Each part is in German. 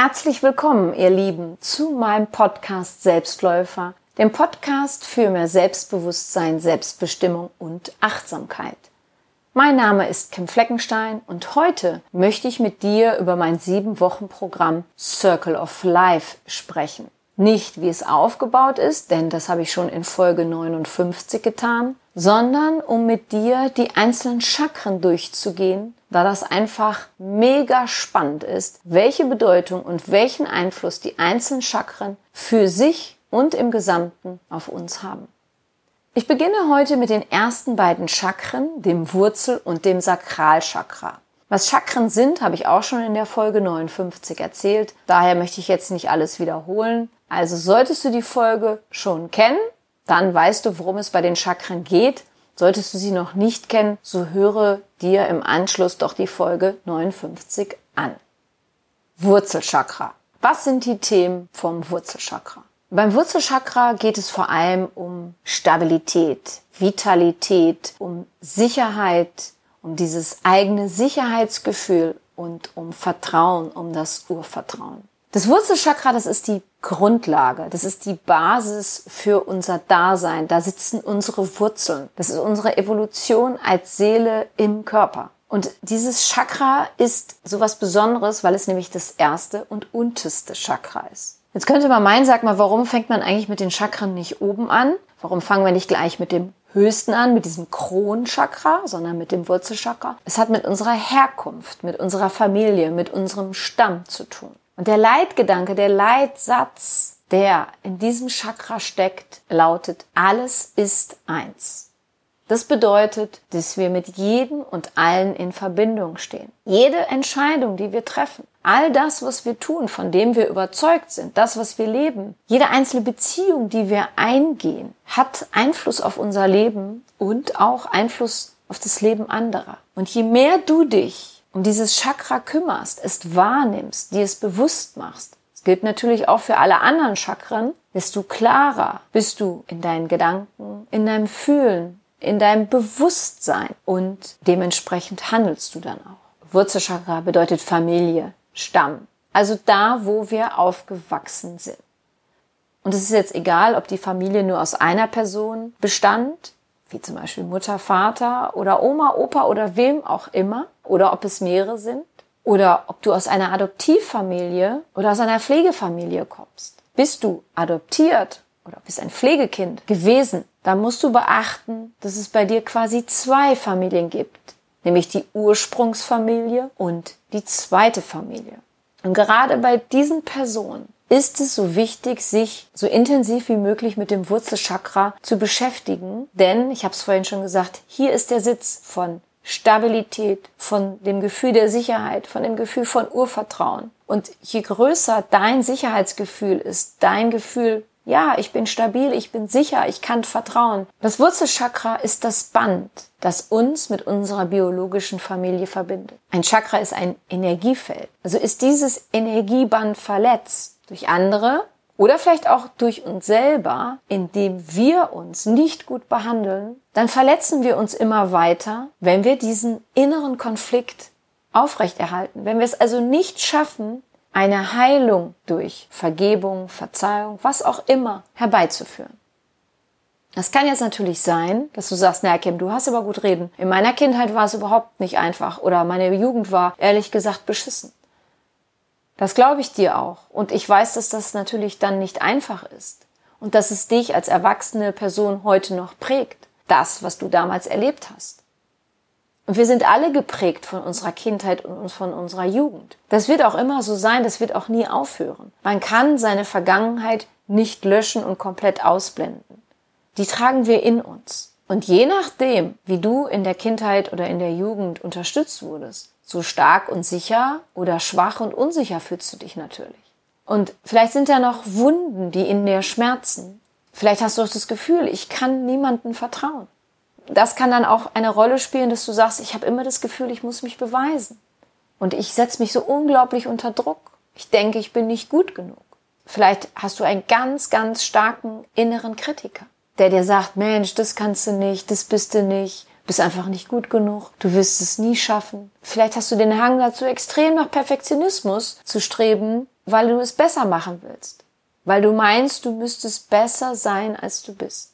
Herzlich willkommen, ihr Lieben, zu meinem Podcast Selbstläufer, dem Podcast für mehr Selbstbewusstsein, Selbstbestimmung und Achtsamkeit. Mein Name ist Kim Fleckenstein und heute möchte ich mit dir über mein sieben Wochen Programm Circle of Life sprechen. Nicht, wie es aufgebaut ist, denn das habe ich schon in Folge 59 getan, sondern um mit dir die einzelnen Chakren durchzugehen, da das einfach mega spannend ist, welche Bedeutung und welchen Einfluss die einzelnen Chakren für sich und im Gesamten auf uns haben. Ich beginne heute mit den ersten beiden Chakren, dem Wurzel- und dem Sakralchakra. Was Chakren sind, habe ich auch schon in der Folge 59 erzählt. Daher möchte ich jetzt nicht alles wiederholen. Also solltest du die Folge schon kennen, dann weißt du, worum es bei den Chakren geht. Solltest du sie noch nicht kennen, so höre dir im Anschluss doch die Folge 59 an. Wurzelchakra. Was sind die Themen vom Wurzelchakra? Beim Wurzelchakra geht es vor allem um Stabilität, Vitalität, um Sicherheit, um dieses eigene Sicherheitsgefühl und um Vertrauen, um das Urvertrauen. Das Wurzelchakra, das ist die Grundlage, das ist die Basis für unser Dasein. Da sitzen unsere Wurzeln. Das ist unsere Evolution als Seele im Körper. Und dieses Chakra ist sowas Besonderes, weil es nämlich das erste und unterste Chakra ist. Jetzt könnte man meinen, sag mal, warum fängt man eigentlich mit den Chakren nicht oben an? Warum fangen wir nicht gleich mit dem höchsten an, mit diesem Kronchakra, sondern mit dem Wurzelchakra? Es hat mit unserer Herkunft, mit unserer Familie, mit unserem Stamm zu tun. Und der Leitgedanke, der Leitsatz, der in diesem Chakra steckt, lautet, alles ist eins. Das bedeutet, dass wir mit jedem und allen in Verbindung stehen. Jede Entscheidung, die wir treffen, all das, was wir tun, von dem wir überzeugt sind, das, was wir leben, jede einzelne Beziehung, die wir eingehen, hat Einfluss auf unser Leben und auch Einfluss auf das Leben anderer. Und je mehr du dich um dieses Chakra kümmerst, es wahrnimmst, dir es bewusst machst, das gilt natürlich auch für alle anderen Chakren, bist du klarer, bist du in deinen Gedanken, in deinem Fühlen, in deinem Bewusstsein und dementsprechend handelst du dann auch. Wurzelchakra bedeutet Familie, Stamm, also da, wo wir aufgewachsen sind. Und es ist jetzt egal, ob die Familie nur aus einer Person bestand wie zum Beispiel Mutter, Vater oder Oma, Opa oder wem auch immer, oder ob es mehrere sind, oder ob du aus einer Adoptivfamilie oder aus einer Pflegefamilie kommst. Bist du adoptiert oder bist ein Pflegekind gewesen, dann musst du beachten, dass es bei dir quasi zwei Familien gibt, nämlich die Ursprungsfamilie und die zweite Familie. Und gerade bei diesen Personen ist es so wichtig, sich so intensiv wie möglich mit dem Wurzelchakra zu beschäftigen. Denn, ich habe es vorhin schon gesagt, hier ist der Sitz von Stabilität, von dem Gefühl der Sicherheit, von dem Gefühl von Urvertrauen. Und je größer dein Sicherheitsgefühl ist, dein Gefühl, ja, ich bin stabil, ich bin sicher, ich kann vertrauen. Das Wurzelchakra ist das Band, das uns mit unserer biologischen Familie verbindet. Ein Chakra ist ein Energiefeld. Also ist dieses Energieband verletzt, durch andere oder vielleicht auch durch uns selber, indem wir uns nicht gut behandeln, dann verletzen wir uns immer weiter, wenn wir diesen inneren Konflikt aufrechterhalten. Wenn wir es also nicht schaffen, eine Heilung durch Vergebung, Verzeihung, was auch immer herbeizuführen. Das kann jetzt natürlich sein, dass du sagst, na Kim, du hast aber gut reden. In meiner Kindheit war es überhaupt nicht einfach oder meine Jugend war ehrlich gesagt beschissen. Das glaube ich dir auch. Und ich weiß, dass das natürlich dann nicht einfach ist. Und dass es dich als erwachsene Person heute noch prägt. Das, was du damals erlebt hast. Und wir sind alle geprägt von unserer Kindheit und von unserer Jugend. Das wird auch immer so sein, das wird auch nie aufhören. Man kann seine Vergangenheit nicht löschen und komplett ausblenden. Die tragen wir in uns. Und je nachdem, wie du in der Kindheit oder in der Jugend unterstützt wurdest, so stark und sicher oder schwach und unsicher fühlst du dich natürlich. Und vielleicht sind da noch Wunden, die in dir schmerzen. Vielleicht hast du auch das Gefühl, ich kann niemandem vertrauen. Das kann dann auch eine Rolle spielen, dass du sagst, ich habe immer das Gefühl, ich muss mich beweisen. Und ich setze mich so unglaublich unter Druck. Ich denke, ich bin nicht gut genug. Vielleicht hast du einen ganz, ganz starken inneren Kritiker, der dir sagt, Mensch, das kannst du nicht, das bist du nicht, bist einfach nicht gut genug, du wirst es nie schaffen. Vielleicht hast du den Hang dazu, extrem nach Perfektionismus zu streben, weil du es besser machen willst, weil du meinst, du müsstest besser sein, als du bist.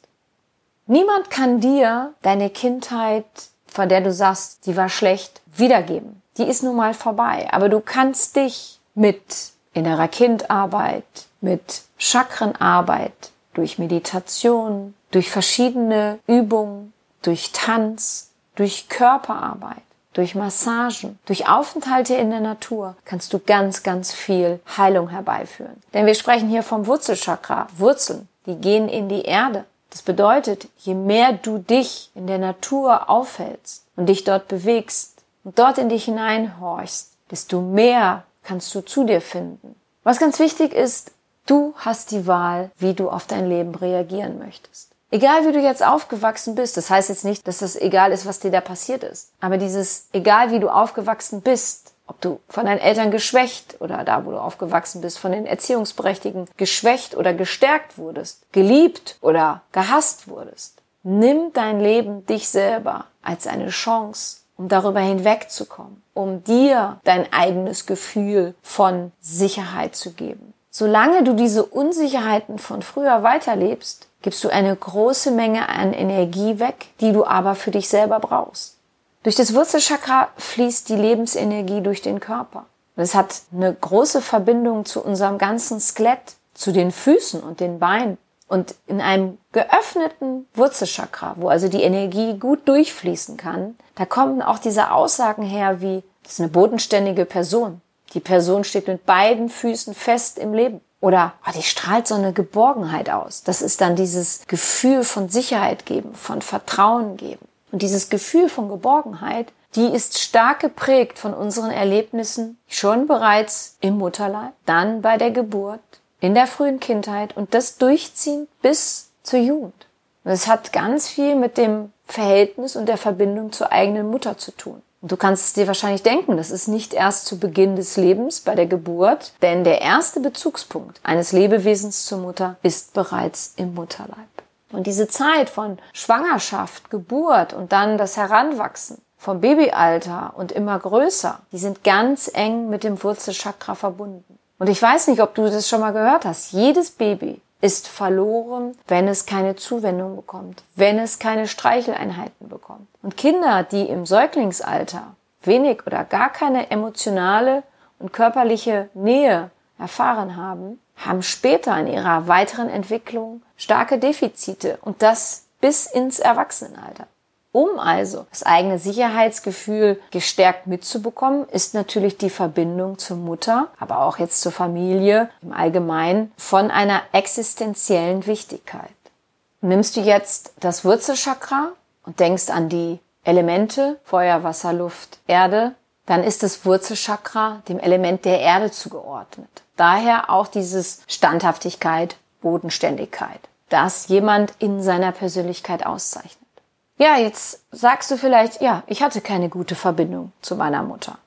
Niemand kann dir deine Kindheit, von der du sagst, die war schlecht, wiedergeben. Die ist nun mal vorbei. Aber du kannst dich mit innerer Kindarbeit, mit Chakrenarbeit, durch Meditation, durch verschiedene Übungen, durch Tanz, durch Körperarbeit, durch Massagen, durch Aufenthalte in der Natur kannst du ganz, ganz viel Heilung herbeiführen. Denn wir sprechen hier vom Wurzelchakra, Wurzeln, die gehen in die Erde. Das bedeutet, je mehr du dich in der Natur aufhältst und dich dort bewegst und dort in dich hineinhorchst, desto mehr kannst du zu dir finden. Was ganz wichtig ist, du hast die Wahl, wie du auf dein Leben reagieren möchtest. Egal wie du jetzt aufgewachsen bist, das heißt jetzt nicht, dass das egal ist, was dir da passiert ist. Aber dieses, egal wie du aufgewachsen bist, ob du von deinen Eltern geschwächt oder da, wo du aufgewachsen bist, von den Erziehungsberechtigten geschwächt oder gestärkt wurdest, geliebt oder gehasst wurdest, nimm dein Leben dich selber als eine Chance, um darüber hinwegzukommen, um dir dein eigenes Gefühl von Sicherheit zu geben. Solange du diese Unsicherheiten von früher weiterlebst, gibst du eine große Menge an Energie weg, die du aber für dich selber brauchst. Durch das Wurzelchakra fließt die Lebensenergie durch den Körper. es hat eine große Verbindung zu unserem ganzen Skelett, zu den Füßen und den Beinen. Und in einem geöffneten Wurzelchakra, wo also die Energie gut durchfließen kann, da kommen auch diese Aussagen her wie, das ist eine bodenständige Person. Die Person steht mit beiden Füßen fest im Leben. Oder oh, die strahlt so eine Geborgenheit aus. Das ist dann dieses Gefühl von Sicherheit geben, von Vertrauen geben. Und dieses Gefühl von Geborgenheit, die ist stark geprägt von unseren Erlebnissen schon bereits im Mutterleib, dann bei der Geburt, in der frühen Kindheit und das durchziehen bis zur Jugend. Und es hat ganz viel mit dem Verhältnis und der Verbindung zur eigenen Mutter zu tun. Du kannst es dir wahrscheinlich denken, das ist nicht erst zu Beginn des Lebens bei der Geburt, denn der erste Bezugspunkt eines Lebewesens zur Mutter ist bereits im Mutterleib. Und diese Zeit von Schwangerschaft, Geburt und dann das Heranwachsen, vom Babyalter und immer größer, die sind ganz eng mit dem Wurzelchakra verbunden. Und ich weiß nicht, ob du das schon mal gehört hast. Jedes Baby ist verloren, wenn es keine Zuwendung bekommt, wenn es keine Streicheleinheiten bekommt. Und Kinder, die im Säuglingsalter wenig oder gar keine emotionale und körperliche Nähe erfahren haben, haben später in ihrer weiteren Entwicklung starke Defizite und das bis ins Erwachsenenalter. Um also das eigene Sicherheitsgefühl gestärkt mitzubekommen, ist natürlich die Verbindung zur Mutter, aber auch jetzt zur Familie im Allgemeinen von einer existenziellen Wichtigkeit. Nimmst du jetzt das Wurzelchakra und denkst an die Elemente Feuer, Wasser, Luft, Erde, dann ist das Wurzelchakra dem Element der Erde zugeordnet. Daher auch dieses Standhaftigkeit, Bodenständigkeit, das jemand in seiner Persönlichkeit auszeichnet. Ja, jetzt sagst du vielleicht, ja, ich hatte keine gute Verbindung zu meiner Mutter.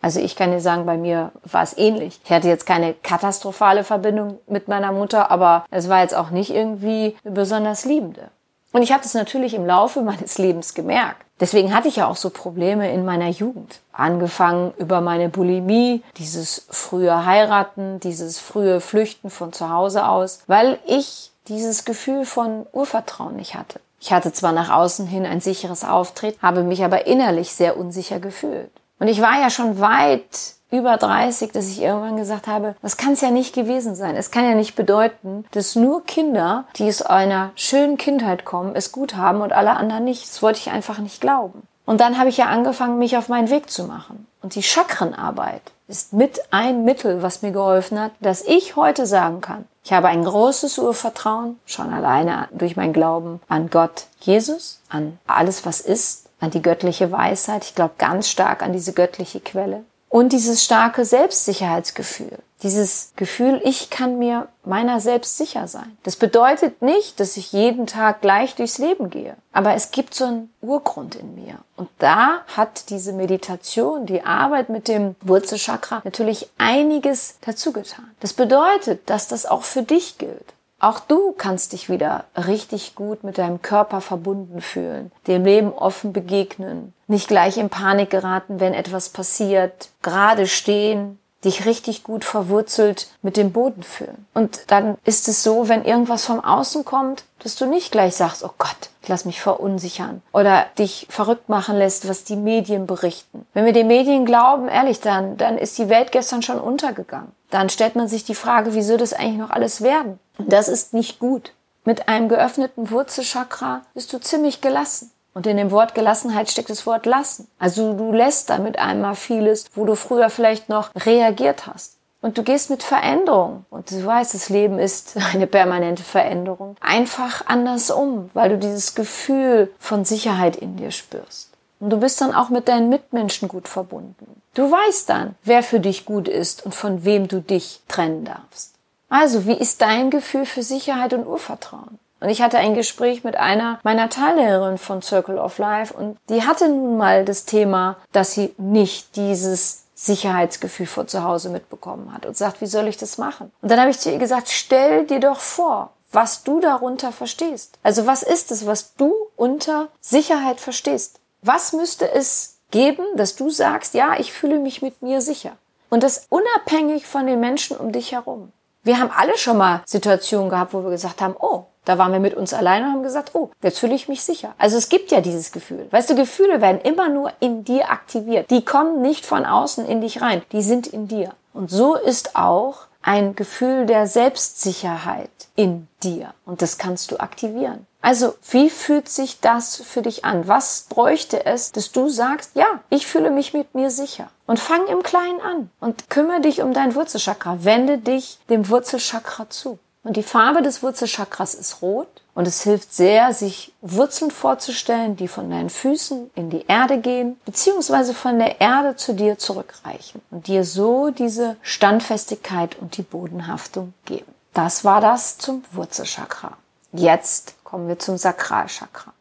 Also ich kann dir sagen, bei mir war es ähnlich. Ich hatte jetzt keine katastrophale Verbindung mit meiner Mutter, aber es war jetzt auch nicht irgendwie eine besonders liebende. Und ich habe das natürlich im Laufe meines Lebens gemerkt. Deswegen hatte ich ja auch so Probleme in meiner Jugend. Angefangen über meine Bulimie, dieses frühe Heiraten, dieses frühe Flüchten von zu Hause aus, weil ich dieses Gefühl von Urvertrauen nicht hatte. Ich hatte zwar nach außen hin ein sicheres Auftreten, habe mich aber innerlich sehr unsicher gefühlt. Und ich war ja schon weit über 30, dass ich irgendwann gesagt habe, das kann es ja nicht gewesen sein. Es kann ja nicht bedeuten, dass nur Kinder, die aus einer schönen Kindheit kommen, es gut haben und alle anderen nicht. Das wollte ich einfach nicht glauben. Und dann habe ich ja angefangen, mich auf meinen Weg zu machen. Und die Chakrenarbeit ist mit ein Mittel, was mir geholfen hat, dass ich heute sagen kann, ich habe ein großes Urvertrauen, schon alleine durch mein Glauben an Gott Jesus, an alles, was ist, an die göttliche Weisheit. Ich glaube ganz stark an diese göttliche Quelle. Und dieses starke Selbstsicherheitsgefühl. Dieses Gefühl, ich kann mir meiner selbst sicher sein. Das bedeutet nicht, dass ich jeden Tag gleich durchs Leben gehe. Aber es gibt so einen Urgrund in mir. Und da hat diese Meditation, die Arbeit mit dem Wurzelchakra natürlich einiges dazu getan. Das bedeutet, dass das auch für dich gilt. Auch du kannst dich wieder richtig gut mit deinem Körper verbunden fühlen, dem Leben offen begegnen, nicht gleich in Panik geraten, wenn etwas passiert, gerade stehen, dich richtig gut verwurzelt mit dem Boden fühlen. Und dann ist es so, wenn irgendwas vom Außen kommt, dass du nicht gleich sagst, oh Gott, ich lass mich verunsichern oder dich verrückt machen lässt, was die Medien berichten. Wenn wir den Medien glauben, ehrlich, dann, dann ist die Welt gestern schon untergegangen. Dann stellt man sich die Frage, wie soll das eigentlich noch alles werden? Das ist nicht gut. Mit einem geöffneten Wurzelchakra bist du ziemlich gelassen. Und in dem Wort Gelassenheit steckt das Wort lassen. Also du lässt damit einmal vieles, wo du früher vielleicht noch reagiert hast. Und du gehst mit Veränderung. Und du weißt, das Leben ist eine permanente Veränderung. Einfach anders um, weil du dieses Gefühl von Sicherheit in dir spürst. Und du bist dann auch mit deinen Mitmenschen gut verbunden. Du weißt dann, wer für dich gut ist und von wem du dich trennen darfst. Also, wie ist dein Gefühl für Sicherheit und Urvertrauen? Und ich hatte ein Gespräch mit einer meiner Teilnehmerinnen von Circle of Life und die hatte nun mal das Thema, dass sie nicht dieses Sicherheitsgefühl vor zu Hause mitbekommen hat und sagt, wie soll ich das machen? Und dann habe ich zu ihr gesagt, stell dir doch vor, was du darunter verstehst. Also was ist es, was du unter Sicherheit verstehst? Was müsste es geben, dass du sagst, ja, ich fühle mich mit mir sicher? Und das unabhängig von den Menschen um dich herum. Wir haben alle schon mal Situationen gehabt, wo wir gesagt haben, oh, da waren wir mit uns alleine und haben gesagt, oh, jetzt fühle ich mich sicher. Also es gibt ja dieses Gefühl. Weißt du, Gefühle werden immer nur in dir aktiviert. Die kommen nicht von außen in dich rein. Die sind in dir. Und so ist auch ein Gefühl der Selbstsicherheit in dir. Und das kannst du aktivieren. Also, wie fühlt sich das für dich an? Was bräuchte es, dass du sagst, ja, ich fühle mich mit mir sicher? Und fang im Kleinen an und kümmere dich um dein Wurzelchakra. Wende dich dem Wurzelchakra zu. Und die Farbe des Wurzelchakras ist rot. Und es hilft sehr, sich Wurzeln vorzustellen, die von deinen Füßen in die Erde gehen, beziehungsweise von der Erde zu dir zurückreichen und dir so diese Standfestigkeit und die Bodenhaftung geben. Das war das zum Wurzelchakra. Jetzt kommen wir zum Sakralchakra.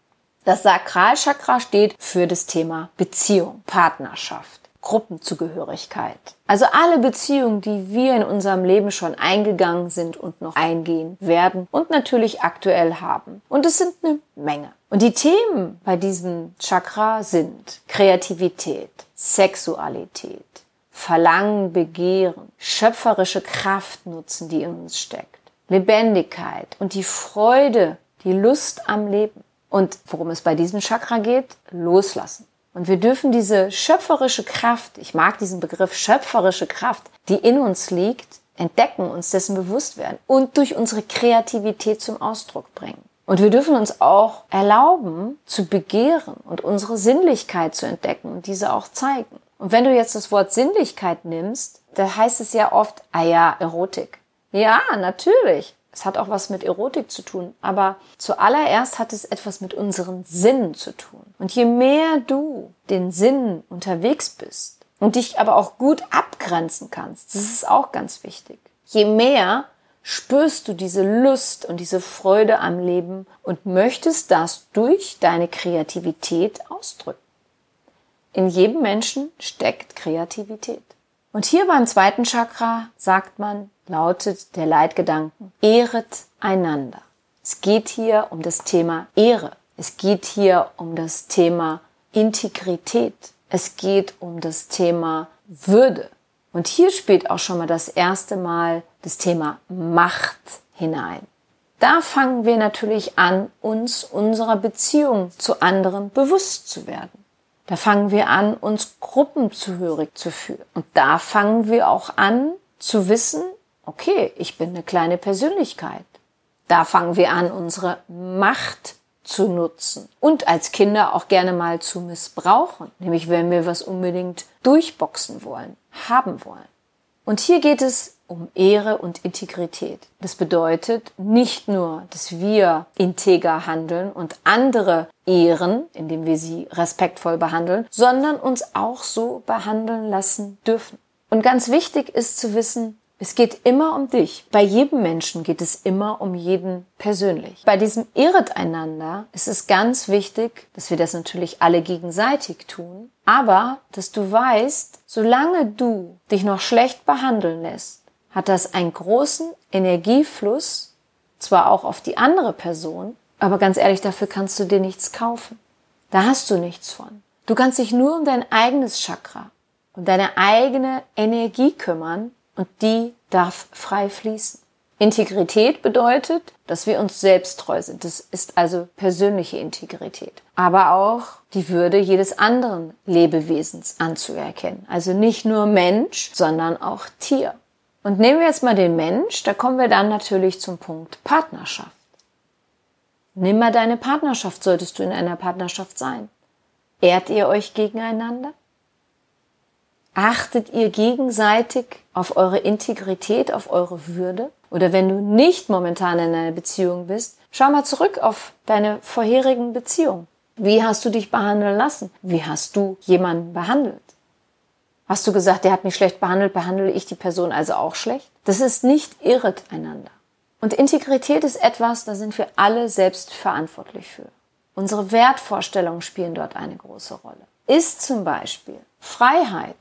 Das Sakralchakra steht für das Thema Beziehung, Partnerschaft. Gruppenzugehörigkeit. Also alle Beziehungen, die wir in unserem Leben schon eingegangen sind und noch eingehen werden und natürlich aktuell haben. Und es sind eine Menge. Und die Themen bei diesem Chakra sind Kreativität, Sexualität, Verlangen, Begehren, schöpferische Kraft nutzen, die in uns steckt, Lebendigkeit und die Freude, die Lust am Leben. Und worum es bei diesem Chakra geht, loslassen. Und wir dürfen diese schöpferische Kraft, ich mag diesen Begriff schöpferische Kraft, die in uns liegt, entdecken, uns dessen bewusst werden und durch unsere Kreativität zum Ausdruck bringen. Und wir dürfen uns auch erlauben, zu begehren und unsere Sinnlichkeit zu entdecken und diese auch zeigen. Und wenn du jetzt das Wort Sinnlichkeit nimmst, da heißt es ja oft, ah ja, Erotik. Ja, natürlich. Es hat auch was mit Erotik zu tun, aber zuallererst hat es etwas mit unseren Sinnen zu tun. Und je mehr du den Sinnen unterwegs bist und dich aber auch gut abgrenzen kannst, das ist auch ganz wichtig. Je mehr spürst du diese Lust und diese Freude am Leben und möchtest das durch deine Kreativität ausdrücken. In jedem Menschen steckt Kreativität. Und hier beim zweiten Chakra sagt man, lautet der Leitgedanken, ehret einander. Es geht hier um das Thema Ehre. Es geht hier um das Thema Integrität. Es geht um das Thema Würde. Und hier spielt auch schon mal das erste Mal das Thema Macht hinein. Da fangen wir natürlich an, uns unserer Beziehung zu anderen bewusst zu werden. Da fangen wir an, uns gruppenzugehörig zu fühlen. Und da fangen wir auch an zu wissen, okay, ich bin eine kleine Persönlichkeit. Da fangen wir an, unsere Macht zu nutzen und als Kinder auch gerne mal zu missbrauchen, nämlich wenn wir was unbedingt durchboxen wollen, haben wollen. Und hier geht es um Ehre und Integrität. Das bedeutet nicht nur, dass wir integer handeln und andere ehren, indem wir sie respektvoll behandeln, sondern uns auch so behandeln lassen dürfen. Und ganz wichtig ist zu wissen, es geht immer um dich. Bei jedem Menschen geht es immer um jeden persönlich. Bei diesem Irret einander ist es ganz wichtig, dass wir das natürlich alle gegenseitig tun, aber dass du weißt, solange du dich noch schlecht behandeln lässt, hat das einen großen Energiefluss, zwar auch auf die andere Person, aber ganz ehrlich, dafür kannst du dir nichts kaufen. Da hast du nichts von. Du kannst dich nur um dein eigenes Chakra um deine eigene Energie kümmern und die darf frei fließen. Integrität bedeutet, dass wir uns selbst treu sind. Das ist also persönliche Integrität. Aber auch die Würde jedes anderen Lebewesens anzuerkennen. Also nicht nur Mensch, sondern auch Tier. Und nehmen wir jetzt mal den Mensch, da kommen wir dann natürlich zum Punkt Partnerschaft. Nimm mal deine Partnerschaft, solltest du in einer Partnerschaft sein. Ehrt ihr euch gegeneinander? Achtet ihr gegenseitig auf eure Integrität, auf eure Würde? Oder wenn du nicht momentan in einer Beziehung bist, schau mal zurück auf deine vorherigen Beziehungen. Wie hast du dich behandeln lassen? Wie hast du jemanden behandelt? Hast du gesagt, der hat mich schlecht behandelt, behandle ich die Person also auch schlecht? Das ist nicht irret einander. Und Integrität ist etwas, da sind wir alle selbst verantwortlich für. Unsere Wertvorstellungen spielen dort eine große Rolle. Ist zum Beispiel Freiheit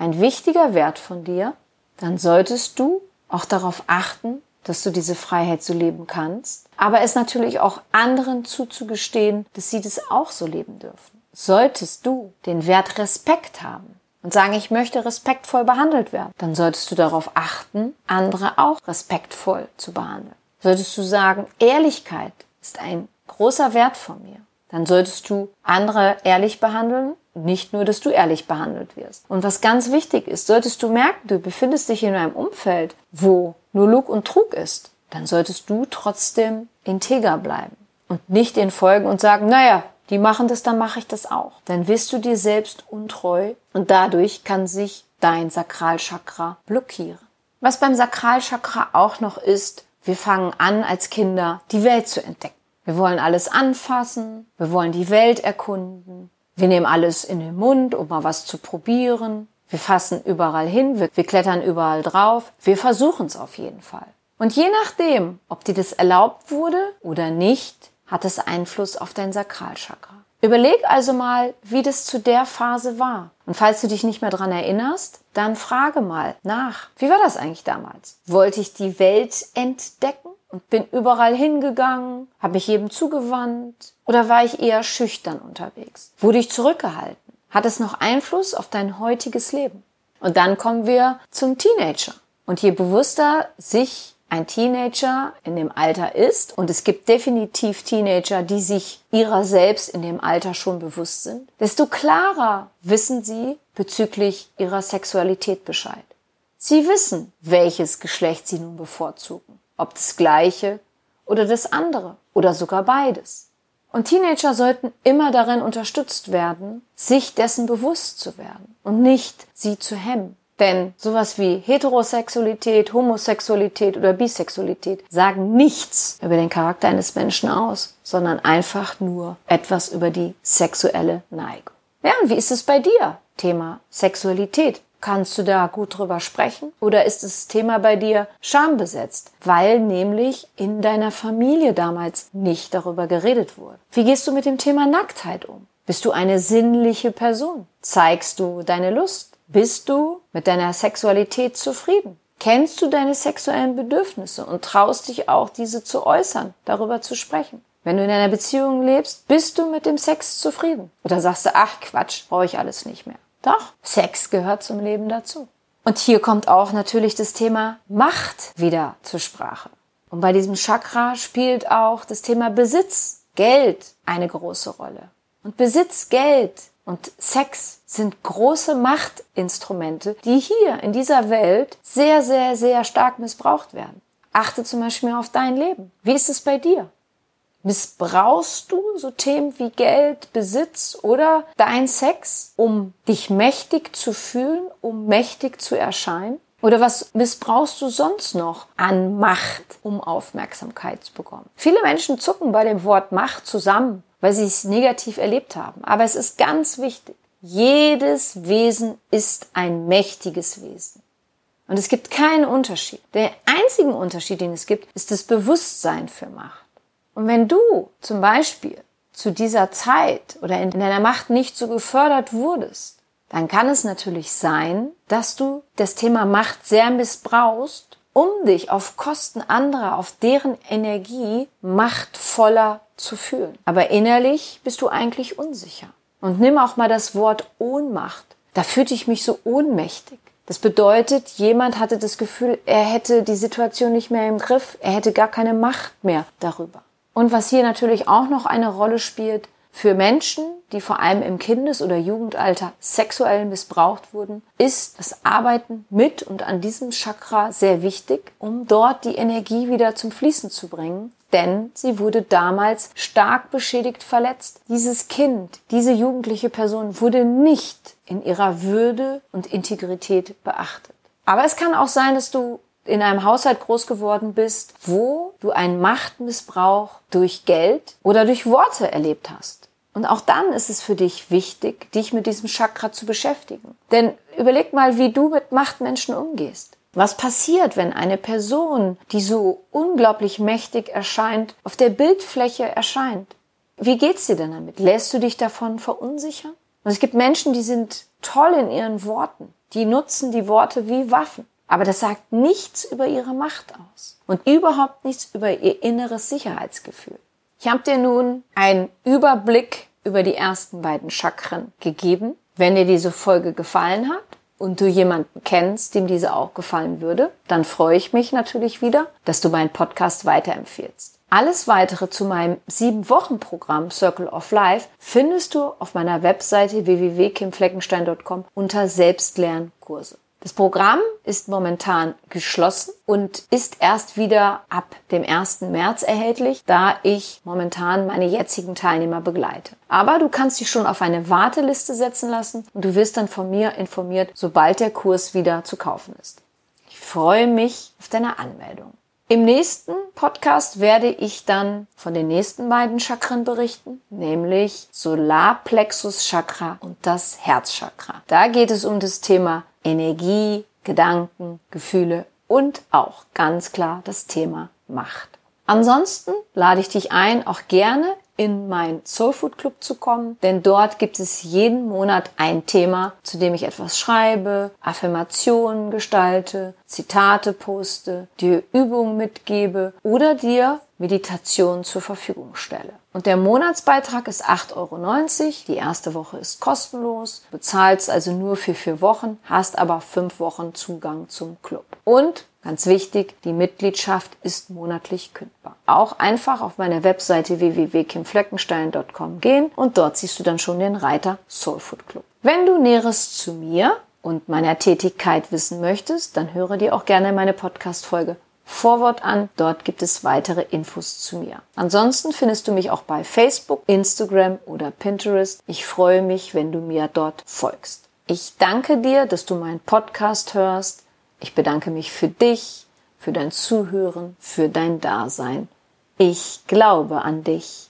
ein wichtiger Wert von dir, dann solltest du auch darauf achten, dass du diese Freiheit so leben kannst, aber es natürlich auch anderen zuzugestehen, dass sie das auch so leben dürfen. Solltest du den Wert Respekt haben und sagen, ich möchte respektvoll behandelt werden, dann solltest du darauf achten, andere auch respektvoll zu behandeln. Solltest du sagen, Ehrlichkeit ist ein großer Wert von mir, dann solltest du andere ehrlich behandeln nicht nur, dass du ehrlich behandelt wirst. Und was ganz wichtig ist, solltest du merken, du befindest dich in einem Umfeld, wo nur Lug und Trug ist, dann solltest du trotzdem integer bleiben und nicht den folgen und sagen, naja, die machen das, dann mache ich das auch. Dann wirst du dir selbst untreu und dadurch kann sich dein Sakralchakra blockieren. Was beim Sakralchakra auch noch ist, wir fangen an als Kinder die Welt zu entdecken. Wir wollen alles anfassen, wir wollen die Welt erkunden, wir nehmen alles in den Mund, um mal was zu probieren. Wir fassen überall hin, wir, wir klettern überall drauf. Wir versuchen es auf jeden Fall. Und je nachdem, ob dir das erlaubt wurde oder nicht, hat es Einfluss auf dein Sakralchakra. Überleg also mal, wie das zu der Phase war. Und falls du dich nicht mehr dran erinnerst, dann frage mal nach. Wie war das eigentlich damals? Wollte ich die Welt entdecken? Und bin überall hingegangen, habe mich jedem zugewandt oder war ich eher schüchtern unterwegs? Wurde ich zurückgehalten? Hat es noch Einfluss auf dein heutiges Leben? Und dann kommen wir zum Teenager. Und je bewusster sich ein Teenager in dem Alter ist, und es gibt definitiv Teenager, die sich ihrer selbst in dem Alter schon bewusst sind, desto klarer wissen sie bezüglich ihrer Sexualität Bescheid. Sie wissen, welches Geschlecht sie nun bevorzugen ob das gleiche oder das andere oder sogar beides. Und Teenager sollten immer darin unterstützt werden, sich dessen bewusst zu werden und nicht sie zu hemmen. Denn sowas wie Heterosexualität, Homosexualität oder Bisexualität sagen nichts über den Charakter eines Menschen aus, sondern einfach nur etwas über die sexuelle Neigung. Ja, und wie ist es bei dir? Thema Sexualität. Kannst du da gut drüber sprechen? Oder ist das Thema bei dir schambesetzt, weil nämlich in deiner Familie damals nicht darüber geredet wurde? Wie gehst du mit dem Thema Nacktheit um? Bist du eine sinnliche Person? Zeigst du deine Lust? Bist du mit deiner Sexualität zufrieden? Kennst du deine sexuellen Bedürfnisse und traust dich auch, diese zu äußern, darüber zu sprechen? Wenn du in einer Beziehung lebst, bist du mit dem Sex zufrieden? Oder sagst du, ach Quatsch, brauche ich alles nicht mehr? Doch, Sex gehört zum Leben dazu. Und hier kommt auch natürlich das Thema Macht wieder zur Sprache. Und bei diesem Chakra spielt auch das Thema Besitz, Geld eine große Rolle. Und Besitz, Geld und Sex sind große Machtinstrumente, die hier in dieser Welt sehr, sehr, sehr stark missbraucht werden. Achte zum Beispiel auf dein Leben. Wie ist es bei dir? Missbrauchst du so Themen wie Geld, Besitz oder dein Sex, um dich mächtig zu fühlen, um mächtig zu erscheinen? Oder was missbrauchst du sonst noch an Macht, um Aufmerksamkeit zu bekommen? Viele Menschen zucken bei dem Wort Macht zusammen, weil sie es negativ erlebt haben. Aber es ist ganz wichtig. Jedes Wesen ist ein mächtiges Wesen. Und es gibt keinen Unterschied. Der einzige Unterschied, den es gibt, ist das Bewusstsein für Macht. Und wenn du zum Beispiel zu dieser Zeit oder in deiner Macht nicht so gefördert wurdest, dann kann es natürlich sein, dass du das Thema Macht sehr missbrauchst, um dich auf Kosten anderer, auf deren Energie machtvoller zu fühlen. Aber innerlich bist du eigentlich unsicher. Und nimm auch mal das Wort Ohnmacht. da fühlte ich mich so ohnmächtig. Das bedeutet, jemand hatte das Gefühl, er hätte die Situation nicht mehr im Griff, er hätte gar keine Macht mehr darüber. Und was hier natürlich auch noch eine Rolle spielt, für Menschen, die vor allem im Kindes- oder Jugendalter sexuell missbraucht wurden, ist das Arbeiten mit und an diesem Chakra sehr wichtig, um dort die Energie wieder zum Fließen zu bringen. Denn sie wurde damals stark beschädigt verletzt. Dieses Kind, diese jugendliche Person wurde nicht in ihrer Würde und Integrität beachtet. Aber es kann auch sein, dass du in einem Haushalt groß geworden bist, wo du einen Machtmissbrauch durch Geld oder durch Worte erlebt hast. Und auch dann ist es für dich wichtig, dich mit diesem Chakra zu beschäftigen. Denn überleg mal, wie du mit Machtmenschen umgehst. Was passiert, wenn eine Person, die so unglaublich mächtig erscheint, auf der Bildfläche erscheint? Wie geht's dir denn damit? Lässt du dich davon verunsichern? Und es gibt Menschen, die sind toll in ihren Worten. Die nutzen die Worte wie Waffen. Aber das sagt nichts über ihre Macht aus und überhaupt nichts über ihr inneres Sicherheitsgefühl. Ich habe dir nun einen Überblick über die ersten beiden Chakren gegeben. Wenn dir diese Folge gefallen hat und du jemanden kennst, dem diese auch gefallen würde, dann freue ich mich natürlich wieder, dass du meinen Podcast weiterempfehlst. Alles weitere zu meinem sieben Wochen Programm Circle of Life findest du auf meiner Webseite www.kimfleckenstein.com unter Selbstlernkurse. Das Programm ist momentan geschlossen und ist erst wieder ab dem 1. März erhältlich, da ich momentan meine jetzigen Teilnehmer begleite. Aber du kannst dich schon auf eine Warteliste setzen lassen und du wirst dann von mir informiert, sobald der Kurs wieder zu kaufen ist. Ich freue mich auf deine Anmeldung. Im nächsten Podcast werde ich dann von den nächsten beiden Chakren berichten, nämlich Solarplexus Chakra und das Herzchakra. Da geht es um das Thema Energie, Gedanken, Gefühle und auch ganz klar das Thema Macht. Ansonsten lade ich dich ein, auch gerne in mein Soulfood Club zu kommen, denn dort gibt es jeden Monat ein Thema, zu dem ich etwas schreibe, Affirmationen gestalte, Zitate poste, dir Übungen mitgebe oder dir Meditation zur Verfügung stelle. Und der Monatsbeitrag ist 8,90 Euro. Die erste Woche ist kostenlos. Bezahlst also nur für vier Wochen, hast aber fünf Wochen Zugang zum Club. Und Ganz wichtig, die Mitgliedschaft ist monatlich kündbar. Auch einfach auf meiner Webseite www.kimfleckenstein.com gehen und dort siehst du dann schon den Reiter Soulfood Club. Wenn du Näheres zu mir und meiner Tätigkeit wissen möchtest, dann höre dir auch gerne meine Podcast-Folge Vorwort an. Dort gibt es weitere Infos zu mir. Ansonsten findest du mich auch bei Facebook, Instagram oder Pinterest. Ich freue mich, wenn du mir dort folgst. Ich danke dir, dass du meinen Podcast hörst. Ich bedanke mich für dich, für dein Zuhören, für dein Dasein. Ich glaube an dich.